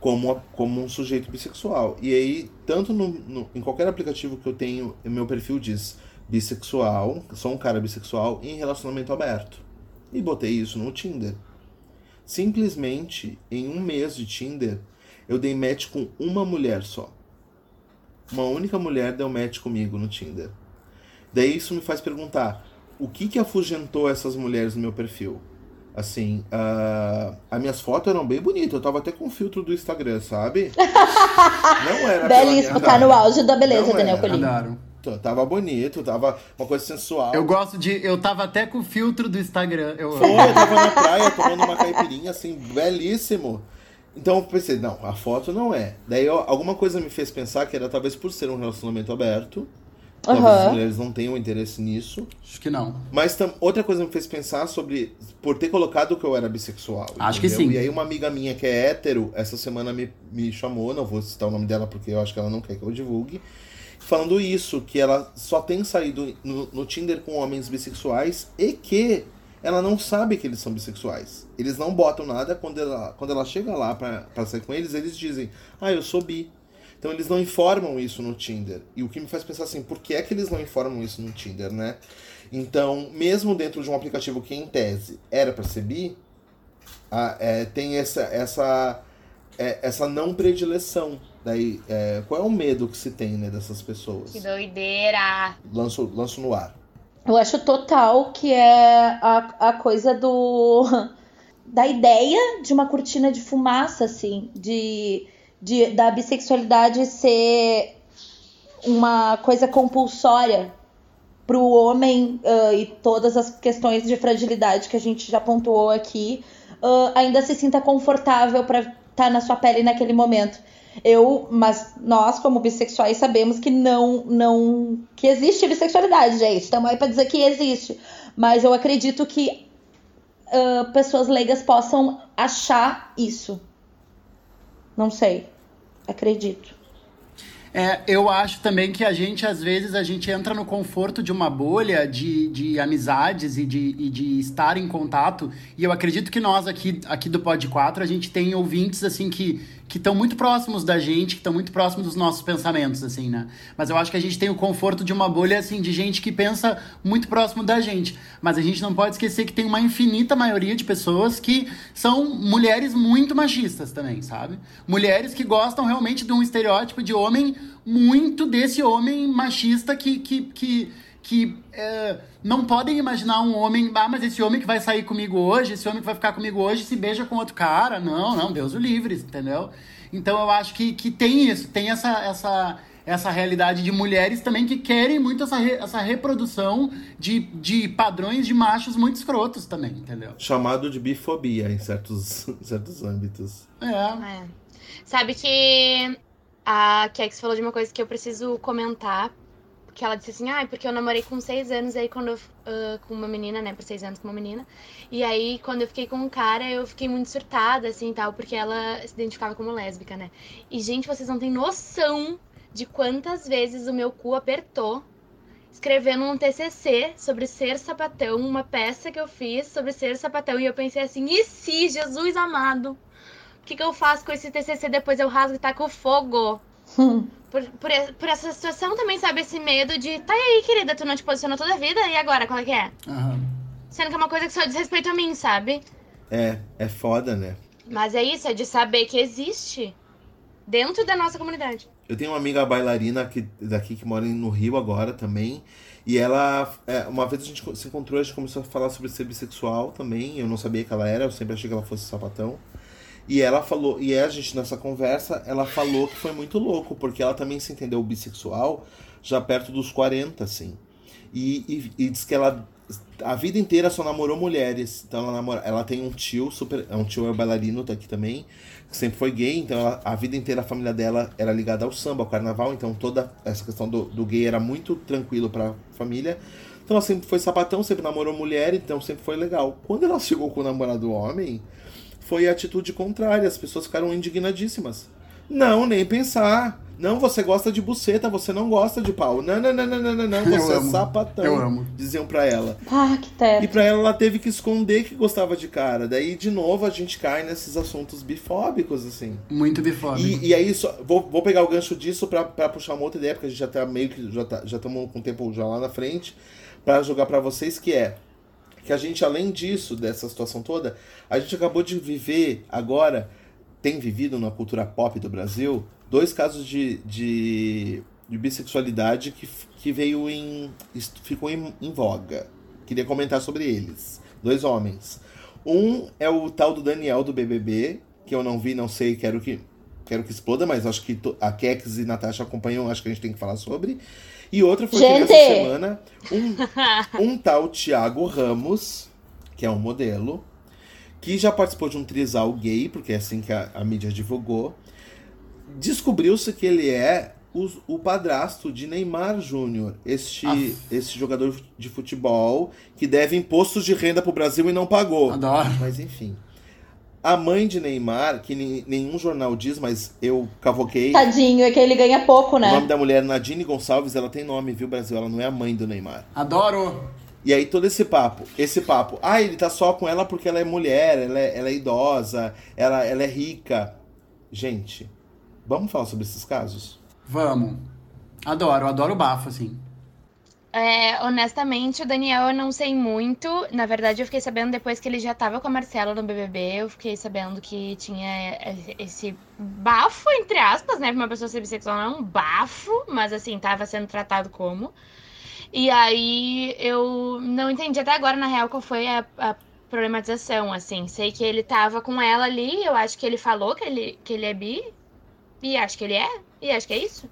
Speaker 3: como, como um sujeito bissexual. E aí, tanto no, no, em qualquer aplicativo que eu tenho, meu perfil diz bissexual, sou um cara bissexual em relacionamento aberto. E botei isso no Tinder. Simplesmente, em um mês de Tinder, eu dei match com uma mulher só. Uma única mulher deu match comigo no Tinder. Daí isso me faz perguntar: o que que afugentou essas mulheres no meu perfil? Assim, uh, as minhas fotos eram bem bonitas. Eu tava até com o filtro do Instagram, sabe?
Speaker 2: Não era. Belíssimo, tá no auge da beleza, Não Daniel Colim.
Speaker 3: Tava bonito, tava uma coisa sensual.
Speaker 4: Eu gosto de. Eu tava até com o filtro do Instagram. Eu...
Speaker 3: Foi, eu tava na praia tomando uma caipirinha, assim, belíssimo. Então eu pensei, não, a foto não é. Daí eu, alguma coisa me fez pensar que era talvez por ser um relacionamento aberto. Talvez uhum. as mulheres não tenham interesse nisso.
Speaker 4: Acho que não.
Speaker 3: Mas tam, outra coisa me fez pensar sobre por ter colocado que eu era bissexual.
Speaker 4: Acho entendeu? que sim.
Speaker 3: E aí uma amiga minha que é hétero, essa semana me, me chamou, não vou citar o nome dela porque eu acho que ela não quer que eu divulgue. Falando isso, que ela só tem saído no, no Tinder com homens bissexuais e que ela não sabe que eles são bissexuais. Eles não botam nada, quando ela, quando ela chega lá pra, pra sair com eles, eles dizem, ah, eu sou bi. Então eles não informam isso no Tinder. E o que me faz pensar assim, por que é que eles não informam isso no Tinder, né? Então, mesmo dentro de um aplicativo que em tese era para ser bi, a, é, tem essa, essa, é, essa não predileção. Daí, é, qual é o medo que se tem né, dessas pessoas?
Speaker 5: Que doideira!
Speaker 3: Lanço, lanço no ar.
Speaker 2: Eu acho total que é a, a coisa do. da ideia de uma cortina de fumaça, assim, de de, da bissexualidade ser uma coisa compulsória para o homem uh, e todas as questões de fragilidade que a gente já pontuou aqui uh, ainda se sinta confortável para estar tá na sua pele naquele momento. Eu, mas nós como bissexuais sabemos que não, não, que existe bissexualidade, gente. Estamos aí para dizer que existe. Mas eu acredito que uh, pessoas leigas possam achar isso. Não sei. Acredito.
Speaker 4: É, eu acho também que a gente, às vezes, a gente entra no conforto de uma bolha de, de amizades e de, e de estar em contato. E eu acredito que nós aqui, aqui do Pod 4, a gente tem ouvintes, assim, que que estão muito próximos da gente, que estão muito próximos dos nossos pensamentos, assim, né? Mas eu acho que a gente tem o conforto de uma bolha, assim, de gente que pensa muito próximo da gente. Mas a gente não pode esquecer que tem uma infinita maioria de pessoas que são mulheres muito machistas também, sabe? Mulheres que gostam realmente de um estereótipo de homem muito desse homem machista que, que, que que é, não podem imaginar um homem, ah, mas esse homem que vai sair comigo hoje, esse homem que vai ficar comigo hoje se beija com outro cara. Não, não, Deus o livre, entendeu? Então eu acho que, que tem isso, tem essa, essa, essa realidade de mulheres também que querem muito essa, re, essa reprodução de, de padrões de machos muito escrotos também, entendeu?
Speaker 3: Chamado de bifobia em certos, certos âmbitos.
Speaker 5: É. é. Sabe que a Kex falou de uma coisa que eu preciso comentar que ela disse assim, ah, porque eu namorei com seis anos, aí quando eu, uh, com uma menina, né, por seis anos com uma menina, e aí quando eu fiquei com um cara, eu fiquei muito surtada, assim, tal, porque ela se identificava como lésbica, né. E, gente, vocês não têm noção de quantas vezes o meu cu apertou escrevendo um TCC sobre ser sapatão, uma peça que eu fiz sobre ser sapatão, e eu pensei assim, e se, Jesus amado, o que, que eu faço com esse TCC depois eu rasgo e taco fogo? Por, por, por, essa situação também, sabe? Esse medo de, tá aí, querida, tu não te posicionou toda a vida, e agora, qual é que é? Sendo que é uma coisa que só diz respeito a mim, sabe?
Speaker 3: É, é foda, né?
Speaker 5: Mas é isso, é de saber que existe dentro da nossa comunidade.
Speaker 3: Eu tenho uma amiga bailarina aqui, daqui que mora no Rio agora também. E ela, é, uma vez a gente se encontrou, a gente começou a falar sobre ser bissexual também. Eu não sabia que ela era, eu sempre achei que ela fosse sapatão. E ela falou, e a gente nessa conversa, ela falou que foi muito louco, porque ela também se entendeu bissexual já perto dos 40, assim. E, e, e diz que ela a vida inteira só namorou mulheres. Então ela namora, ela tem um tio super, é um tio é bailarino tá aqui também, que sempre foi gay, então ela, a vida inteira a família dela era ligada ao samba, ao carnaval, então toda essa questão do, do gay era muito tranquilo para família. Então ela sempre foi sapatão, sempre namorou mulher, então sempre foi legal. Quando ela chegou com o namorado homem, foi a atitude contrária. As pessoas ficaram indignadíssimas. Não, nem pensar. Não, você gosta de buceta, você não gosta de pau. Não, não, não, não, não, não, não. Você é
Speaker 4: amo.
Speaker 3: sapatão.
Speaker 4: Eu amo.
Speaker 3: Diziam pra ela.
Speaker 2: Ah, que teto.
Speaker 3: E pra ela, ela teve que esconder que gostava de cara. Daí, de novo, a gente cai nesses assuntos bifóbicos, assim.
Speaker 4: Muito bifóbico.
Speaker 3: E, e aí, só, vou, vou pegar o gancho disso pra, pra puxar uma outra ideia, porque a gente já tá meio que. Já tá, já estamos com o tempo já lá na frente, pra jogar pra vocês, que é. Que a gente, além disso, dessa situação toda, a gente acabou de viver agora, tem vivido na cultura pop do Brasil, dois casos de, de, de bissexualidade que, que veio em. ficou em, em voga. Queria comentar sobre eles. Dois homens. Um é o tal do Daniel do BBB, que eu não vi, não sei, quero que quero que exploda, mas acho que a Kex e Natasha acompanham, acho que a gente tem que falar sobre. E outra foi que
Speaker 2: Gente!
Speaker 3: nessa semana um, um tal Thiago Ramos, que é um modelo, que já participou de um trisal gay, porque é assim que a, a mídia divulgou. Descobriu-se que ele é o, o padrasto de Neymar Júnior, este,
Speaker 4: Aff.
Speaker 3: este jogador de futebol que deve impostos de renda pro Brasil e não pagou.
Speaker 4: Adoro.
Speaker 3: Mas enfim. A mãe de Neymar, que nenhum jornal diz, mas eu cavoquei.
Speaker 2: Tadinho, é que ele ganha pouco,
Speaker 3: O nome
Speaker 2: né?
Speaker 3: da mulher, Nadine Gonçalves, ela tem nome, viu, Brasil? Ela não é a mãe do Neymar.
Speaker 4: Adoro.
Speaker 3: E aí todo esse papo, esse papo, ah, ele tá só com ela porque ela é mulher, ela é, ela é idosa, ela, ela é rica. Gente, vamos falar sobre esses casos?
Speaker 4: Vamos. Adoro, adoro o bafo, assim.
Speaker 5: É, honestamente, o Daniel eu não sei muito. Na verdade, eu fiquei sabendo depois que ele já tava com a Marcela no BBB. Eu fiquei sabendo que tinha esse bafo, entre aspas, né? Pra uma pessoa ser bissexual não é um bafo, mas assim, tava sendo tratado como. E aí eu não entendi até agora, na real, qual foi a, a problematização, assim. Sei que ele tava com ela ali, eu acho que ele falou que ele, que ele é bi. E acho que ele é. E acho que é isso.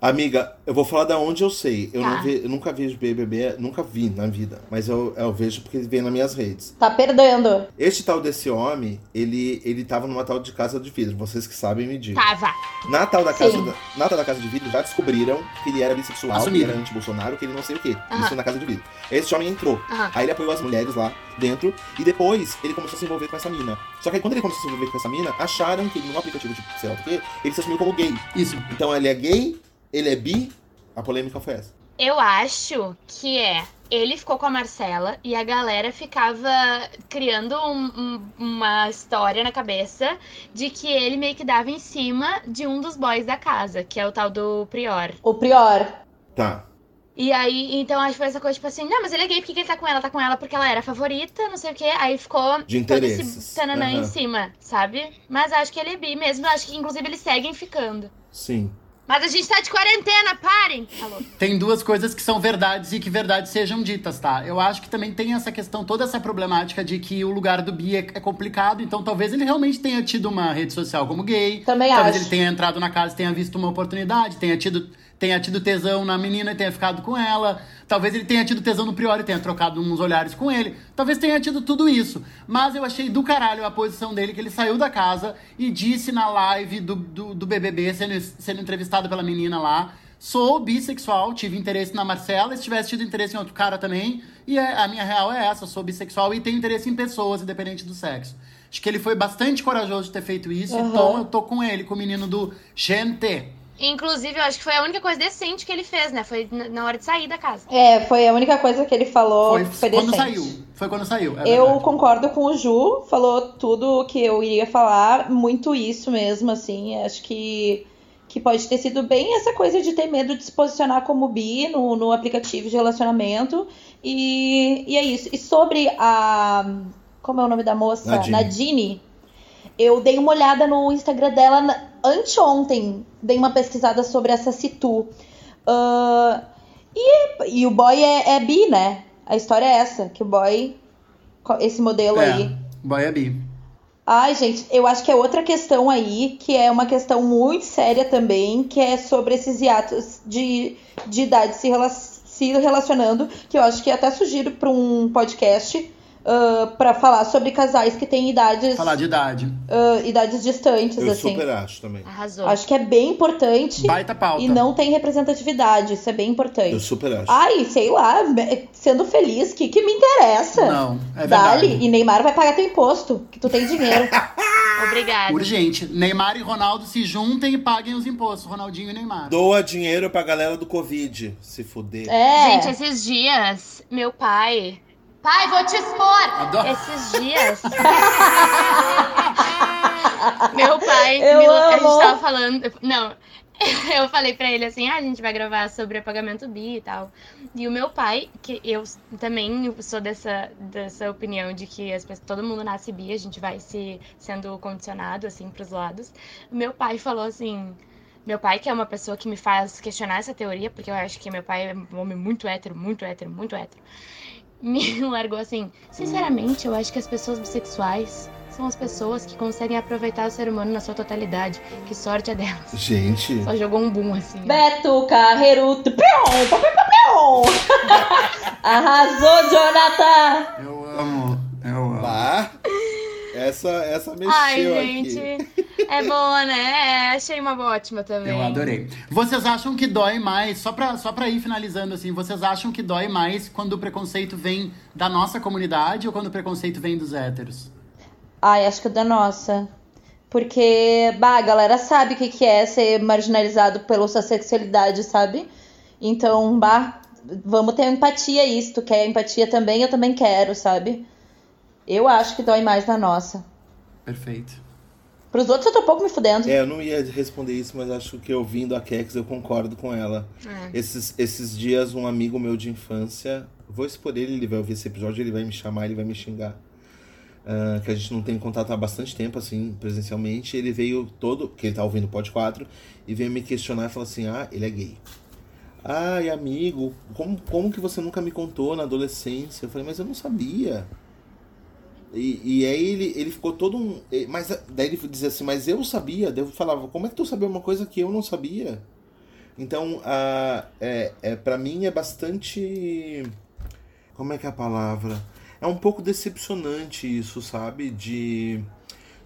Speaker 3: Amiga, eu vou falar da onde eu sei. Eu,
Speaker 5: Tá.
Speaker 3: não ve- eu nunca vejo BBB, nunca vi na vida, mas eu, eu vejo porque vem nas minhas redes.
Speaker 2: Tá perdendo.
Speaker 3: Este tal desse homem, ele, ele tava numa tal de casa de vidro. Vocês que sabem me digam.
Speaker 5: Tava.
Speaker 3: Na tal da casa, da, na tal da casa de vidro já descobriram que ele era bissexual, que
Speaker 4: Assumiram.
Speaker 3: ele era anti-Bolsonaro, que ele não sei o quê.
Speaker 5: Aham.
Speaker 3: Isso na casa de vidro. Esse homem entrou.
Speaker 5: Aham.
Speaker 3: Aí ele apoiou as mulheres lá dentro e depois ele começou a se envolver com essa mina. Só que aí quando ele começou a se envolver com essa mina, acharam que ele, no aplicativo de sei lá o quê, ele se assumiu como gay.
Speaker 4: Isso.
Speaker 3: Então ele é gay, ele é bi. A polêmica foi essa.
Speaker 5: Eu acho que é. Ele ficou com a Marcela e a galera ficava criando um- um- uma história na cabeça de que ele meio que dava em cima de um dos boys da casa, que é o tal do Prior.
Speaker 2: O Prior.
Speaker 3: Tá.
Speaker 5: E aí, então acho que foi essa coisa, tipo assim, não, mas ele é gay, por que que ele tá com ela? Tá com ela porque ela era a favorita, não sei o quê. Aí ficou
Speaker 3: De
Speaker 5: todo
Speaker 3: interesses.
Speaker 5: esse tananã
Speaker 3: Aham.
Speaker 5: em cima, sabe? Mas acho que ele é bi mesmo, acho que inclusive eles seguem ficando.
Speaker 3: Sim.
Speaker 5: Mas a gente tá de quarentena, parem! Alô.
Speaker 4: Tem duas coisas que são verdades e que verdades sejam ditas, tá? Eu acho que também tem essa questão, toda essa problemática de que o lugar do bi é, é complicado, então talvez ele realmente tenha tido uma rede social como gay.
Speaker 2: Também
Speaker 4: talvez
Speaker 2: acho.
Speaker 4: ele tenha entrado na casa tenha visto uma oportunidade, tenha tido, tenha tido tesão na menina e tenha ficado com ela. Talvez ele tenha tido tesão no Priori e tenha trocado uns olhares com ele. Talvez tenha tido tudo isso. Mas eu achei do caralho a posição dele, que ele saiu da casa e disse na live do, do, do BBB, sendo, sendo entrevistado pela menina lá, Sou bissexual, tive interesse na Marcela, se tivesse tido interesse em outro cara também. E é- a minha real é essa, sou bissexual e tenho interesse em pessoas, independente do sexo. Acho que ele foi bastante corajoso de ter feito isso,
Speaker 2: Aham.
Speaker 4: então eu tô com ele, com o menino do Gente.
Speaker 5: Inclusive, eu acho que foi a única coisa decente que ele fez, né? Foi na hora de sair da casa.
Speaker 2: É, foi a única coisa que ele falou
Speaker 4: Foi,
Speaker 2: foi
Speaker 4: quando saiu. Foi quando saiu. é
Speaker 2: eu
Speaker 4: verdade.
Speaker 2: concordo com o Ju, falou tudo o que eu iria falar, muito isso mesmo, assim. Acho que, que pode ter sido bem essa coisa de ter medo de se posicionar como bi no, no aplicativo de relacionamento. E, e é isso. E sobre a. Como é o nome da moça?
Speaker 3: Nadine.
Speaker 2: Nadine. Eu dei uma olhada no Instagram dela na- anteontem. Dei uma pesquisada sobre essa Situ. Ah, e, e o boy é, é bi, né? A história é essa, que o boy. Esse modelo
Speaker 4: É,
Speaker 2: aí.
Speaker 4: Boy é bi.
Speaker 2: Ai, gente, eu acho que é outra questão aí, que é uma questão muito séria também, que é sobre esses hiatos de, de idade se, rela- se relacionando, que eu acho que até sugiro para um podcast uh, para falar sobre casais que têm idades,
Speaker 4: Falar de idade.
Speaker 2: uh, idades distantes,
Speaker 3: Eu
Speaker 2: assim.
Speaker 3: super acho também.
Speaker 5: Arrasou.
Speaker 2: Acho que é bem importante
Speaker 4: Baita pauta.
Speaker 2: e não tem representatividade. Isso é bem
Speaker 3: Eu
Speaker 2: importante.
Speaker 3: super acho.
Speaker 2: Ai, sei lá, sendo feliz, que que me interessa?
Speaker 4: Não, é
Speaker 2: Dali,
Speaker 4: verdade.
Speaker 2: e Neymar vai pagar teu imposto, que tu tem dinheiro.
Speaker 5: Obrigada.
Speaker 4: Urgente. Neymar e Ronaldo se juntem e paguem os impostos. Ronaldinho e Neymar.
Speaker 3: Doa dinheiro pra galera do Covid, se fuder.
Speaker 2: É.
Speaker 5: Gente, esses dias, meu pai. Pai, vou te expor!
Speaker 4: Adoro.
Speaker 5: Esses dias. meu pai.
Speaker 2: Eu
Speaker 5: me- A gente tava falando. Não. Eu falei pra ele assim: ah, a gente vai gravar sobre apagamento bi e tal. E o meu pai, que eu também sou dessa, dessa opinião de que as pessoas, todo mundo nasce bi, a gente vai se sendo condicionado assim pros lados. O meu pai falou assim: meu pai, que é uma pessoa que me faz questionar essa teoria, porque eu acho que meu pai é um homem muito hétero, muito hétero, muito hétero. Me largou assim. Sinceramente, eu acho que as pessoas bissexuais são as pessoas que conseguem aproveitar o ser humano na sua totalidade. Que sorte é delas.
Speaker 3: Gente,
Speaker 5: Só jogou um boom assim.
Speaker 2: Beto pium, pium, pium. Arrasou, Jonathan!
Speaker 4: Eu amo. Eu amo.
Speaker 3: pá. Essa, essa mexeu
Speaker 5: Ai,
Speaker 3: aqui.
Speaker 5: gente. É boa, né? É, achei uma ótima também.
Speaker 4: Eu adorei. Vocês acham que dói mais, só pra, só pra ir finalizando assim, vocês acham que dói mais quando o preconceito vem da nossa comunidade ou quando o preconceito vem dos héteros?
Speaker 2: Ai, acho que é da nossa. Porque, bah, a galera sabe o que, que é ser marginalizado pela sua sexualidade, sabe? Então, bah, vamos ter empatia isso. Tu quer empatia também? Eu também quero, sabe? Eu acho que dói mais na nossa.
Speaker 4: Perfeito.
Speaker 2: Pros outros eu tô pouco me fudendo.
Speaker 3: É, eu não ia responder isso, mas acho que ouvindo a Kex eu concordo com ela.
Speaker 5: É.
Speaker 3: Esses, esses dias, um amigo meu de infância, vou expor ele, ele vai ouvir esse episódio, ele vai me chamar, ele vai me xingar. Ah, que a gente não tem contato há bastante tempo, assim, presencialmente. Ele veio todo, que ele tá ouvindo o Pod 4, e veio me questionar e falou assim: ah, ele é gay. Ai, amigo, como, como que você nunca me contou na adolescência? Eu falei, mas eu não sabia. E, e aí ele, ele ficou todo um. Mas daí ele dizia assim, mas eu sabia. Daí eu falava, como é que tu sabia uma coisa que eu não sabia? Então, a, é, é, para mim é bastante. Como é que é a palavra? É um pouco decepcionante isso, sabe? De,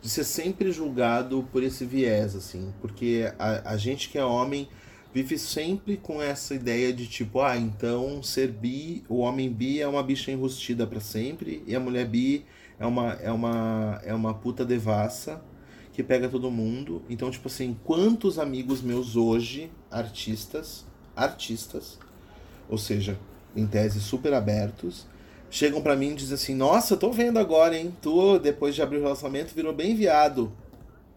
Speaker 3: de ser sempre julgado por esse viés, assim. Porque a, a gente que é homem vive sempre com essa ideia de tipo, ah, então ser bi, o homem bi é uma bicha enrustida para sempre e a mulher bi é uma é uma é uma puta devassa que pega todo mundo. Então, tipo assim, quantos amigos meus hoje, artistas, artistas, ou seja, em tese super abertos, chegam pra mim e dizem assim: "Nossa, tô vendo agora, hein? Tu depois de abrir o relacionamento virou bem viado".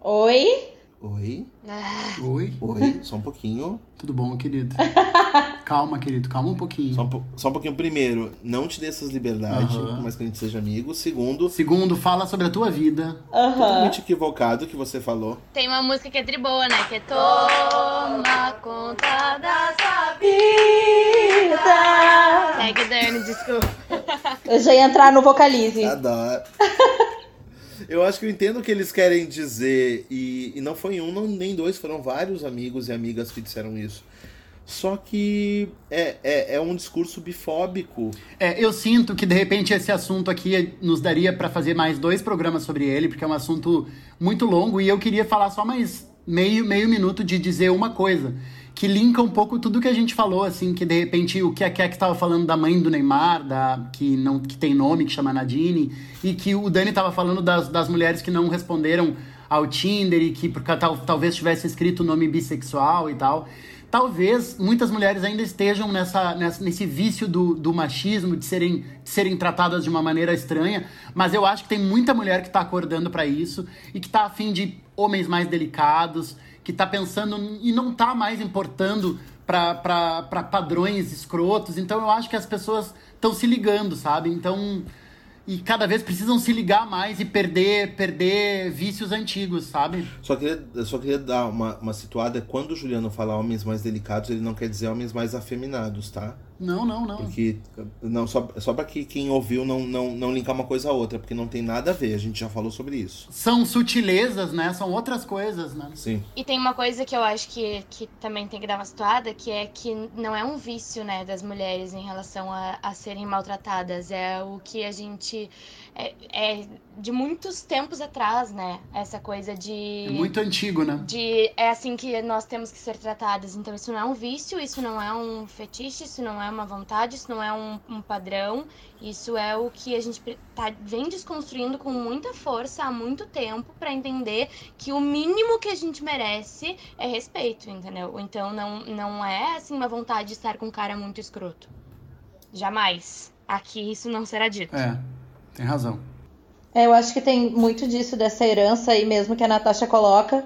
Speaker 2: Oi?
Speaker 3: Oi?
Speaker 5: Ah,
Speaker 4: Oi?
Speaker 3: Oi, só um pouquinho.
Speaker 4: Tudo bom, querido? calma, querido, calma um pouquinho.
Speaker 3: Só um, po- só um pouquinho. Primeiro, não te dê essas liberdades, por mais que a gente seja amigo. Segundo,
Speaker 4: Segundo, fala sobre a tua vida.
Speaker 2: Aham.
Speaker 3: totalmente equivocado o que você falou.
Speaker 5: tem uma música que é tri boa, né? Que é Toma conta da sua
Speaker 2: Vida.
Speaker 5: Segue, Dani, desculpa.
Speaker 2: Eu já ia entrar no vocalize.
Speaker 3: Adoro. Eu acho que eu entendo o que eles querem dizer. E, e não foi um, não, nem dois, foram vários amigos e amigas que disseram isso. Só que é, é, é um discurso bifóbico.
Speaker 4: É, eu sinto que de repente esse assunto aqui nos daria pra fazer mais dois programas sobre ele, porque é um assunto muito longo e eu queria falar só mais meio, meio minuto de dizer uma coisa. Que linka um pouco tudo que a gente falou, assim, que de repente o que a Kek tava falando da mãe do Neymar, da, que, não, que tem nome, que chama Nadine, e que o Dani tava falando das, das mulheres que não responderam ao Tinder e que porque, tal, talvez tivesse escrito o nome bissexual e tal. Talvez muitas mulheres ainda estejam nessa, nessa- nesse vício do, do machismo, de serem, de serem tratadas de uma maneira estranha, mas eu acho que tem muita mulher que tá acordando pra isso e que tá afim de homens mais delicados, que tá pensando e não tá mais importando pra padrões escrotos. Então eu acho que as pessoas estão se ligando, sabe? Então. E cada vez precisam se ligar mais e perder, perder vícios antigos, sabe?
Speaker 3: Só queria, só queria dar uma, uma situada. Quando o Juliano fala homens mais delicados, ele não quer dizer homens mais afeminados, tá?
Speaker 4: Não, não, não.
Speaker 3: Porque. Não, só, só pra que quem ouviu não, não, não linkar uma coisa a outra, porque não tem nada a ver. A gente já falou sobre isso.
Speaker 4: São sutilezas, né? São outras coisas, né?
Speaker 3: Sim.
Speaker 5: E tem uma coisa que eu acho que, que também tem que dar uma situada, que é que não é um vício, né, das mulheres em relação a, a serem maltratadas. É o que a gente gente é, é, de muitos tempos atrás, né? Essa coisa de.
Speaker 4: É muito antigo, né?
Speaker 5: De é assim que nós temos que ser tratadas. Então, isso não é um vício, isso não é um fetiche, isso não é uma vontade, isso não é um, um padrão. Isso é o que a gente tá, vem desconstruindo com muita força há muito tempo para entender que o mínimo que a gente merece é respeito, entendeu? Então, não, não é assim uma vontade de estar com um cara muito escroto. Jamais. Aqui isso não será dito.
Speaker 4: É. Tem razão.
Speaker 2: É, eu acho que tem muito disso, dessa herança aí mesmo que a Natasha coloca.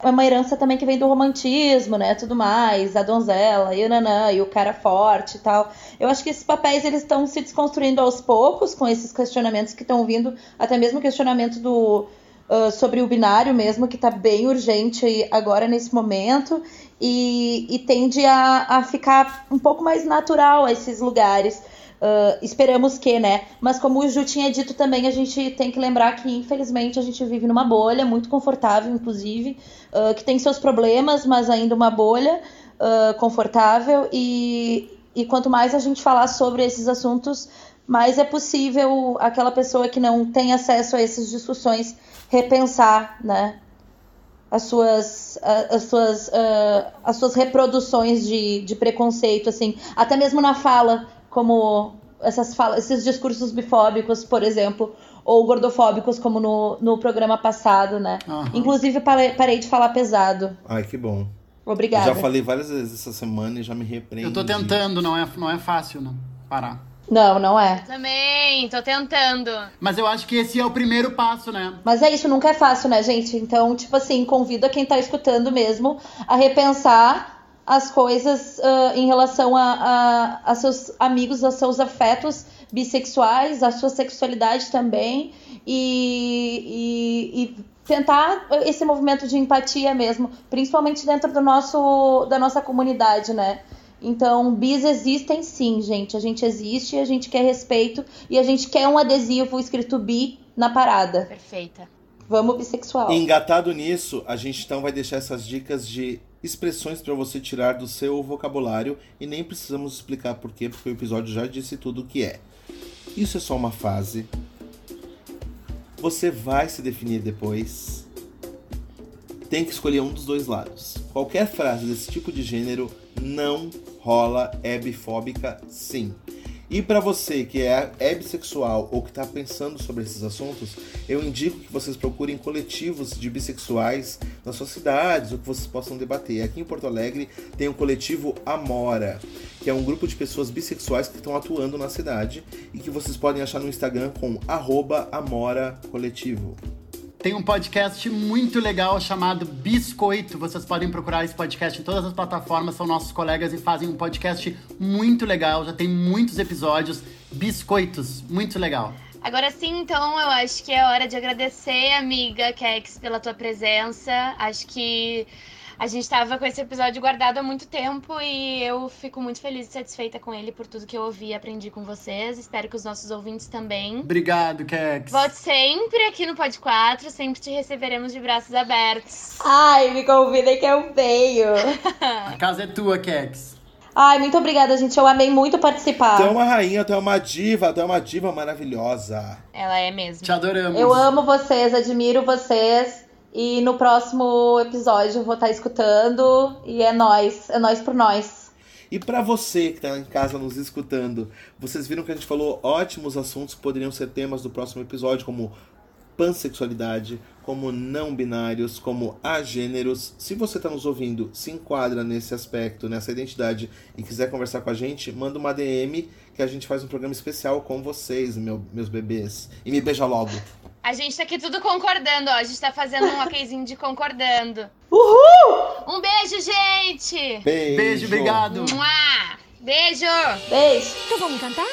Speaker 2: É uma herança também que vem do romantismo, né? Tudo mais, a donzela e o nanã, e o cara forte e tal. Eu acho que esses papéis eles estão se desconstruindo aos poucos com esses questionamentos que estão vindo, até mesmo o questionamento do uh, sobre o binário mesmo, que está bem urgente agora nesse momento, e, e tende a, a ficar um pouco mais natural esses lugares. Uh, esperamos que, né? Mas como o Ju tinha dito também, a gente tem que lembrar que, infelizmente, a gente vive numa bolha muito confortável, inclusive, uh, que tem seus problemas, mas ainda uma bolha uh, confortável. E, e quanto mais a gente falar sobre esses assuntos, mais é possível aquela pessoa que não tem acesso a essas discussões repensar, né? As suas, as suas, as suas reproduções de, de preconceito, assim, até mesmo na fala como essas falas, esses discursos bifóbicos, por exemplo, ou gordofóbicos, como no, no programa passado, né? Uhum. Inclusive, parei, parei de falar pesado.
Speaker 3: Ai, que bom.
Speaker 2: Obrigada.
Speaker 3: já falei várias vezes essa semana e já me repreendo.
Speaker 4: Eu tô tentando, não é, não é fácil, não. Parar.
Speaker 2: Não, não é.
Speaker 5: Também, tô tentando.
Speaker 4: Mas eu acho que esse é o primeiro passo, né?
Speaker 2: Mas é isso, nunca é fácil, né, gente? Então, tipo assim, convido a quem tá escutando mesmo a repensar as coisas uh, em relação a, a, a, seus amigos, a seus afetos bissexuais, a sua sexualidade também, e, e, e, tentar esse movimento de empatia mesmo, principalmente dentro do nosso, da nossa comunidade, né? Então, bis existem sim, gente. A gente existe, a gente quer respeito e a gente quer um adesivo escrito bi na parada.
Speaker 5: Perfeita.
Speaker 2: Vamos bissexual.
Speaker 3: Engatado nisso, a gente então vai deixar essas dicas de expressões para você tirar do seu vocabulário e nem precisamos explicar por quê, porque o episódio já disse tudo o que é. Isso é só uma fase. Você vai se definir depois. Tem que escolher um dos dois lados. Qualquer frase desse tipo de gênero não rola, é bifóbica, sim. E para você que é, é bissexual ou que está pensando sobre esses assuntos, eu indico que vocês procurem coletivos de bissexuais nas suas cidades, ou que vocês possam debater. Aqui em Porto Alegre tem o coletivo Amora, que é um grupo de pessoas bissexuais que estão atuando na cidade e que vocês podem achar no Instagram com Amora Coletivo.
Speaker 4: Tem um podcast muito legal chamado Biscoito. Vocês podem procurar esse podcast em todas as plataformas, são nossos colegas e fazem um podcast muito legal. Já tem muitos episódios. Biscoitos, muito legal.
Speaker 5: Agora sim, então, eu acho que é hora de agradecer, amiga Kex, pela tua presença. Acho que a gente estava com esse episódio guardado há muito tempo e eu fico muito feliz e satisfeita com ele por tudo que eu ouvi e aprendi com vocês. Espero que os nossos ouvintes também.
Speaker 4: Obrigado, Kex.
Speaker 5: Volte sempre aqui no Pod 4, sempre te receberemos de braços abertos.
Speaker 2: Ai, me convidem que eu venho.
Speaker 4: A casa é tua, Kex.
Speaker 2: Ai, muito obrigada, gente. Eu amei muito participar.
Speaker 3: Tu é uma rainha, tu é uma diva, tu é uma diva maravilhosa.
Speaker 5: Ela é mesmo.
Speaker 4: Te adoramos.
Speaker 2: Eu amo vocês, admiro vocês. E no próximo episódio eu vou estar escutando. E é nós, é nós por nós.
Speaker 3: E para você que tá em casa nos escutando, vocês viram que a gente falou ótimos assuntos que poderiam ser temas do próximo episódio, como pansexualidade, como não binários, como agêneros. Se você está nos ouvindo, se enquadra nesse aspecto, nessa identidade e quiser conversar com a gente, manda uma DM que a gente faz um programa especial com vocês, meu, meus bebês. E me beija logo.
Speaker 5: A gente tá aqui tudo concordando, ó. A gente tá fazendo um okzinho de concordando.
Speaker 2: Uhul!
Speaker 5: Um beijo, gente!
Speaker 3: Beijo,
Speaker 4: beijo obrigado!
Speaker 5: Mua! Beijo!
Speaker 2: Beijo!
Speaker 7: Então vamos cantar?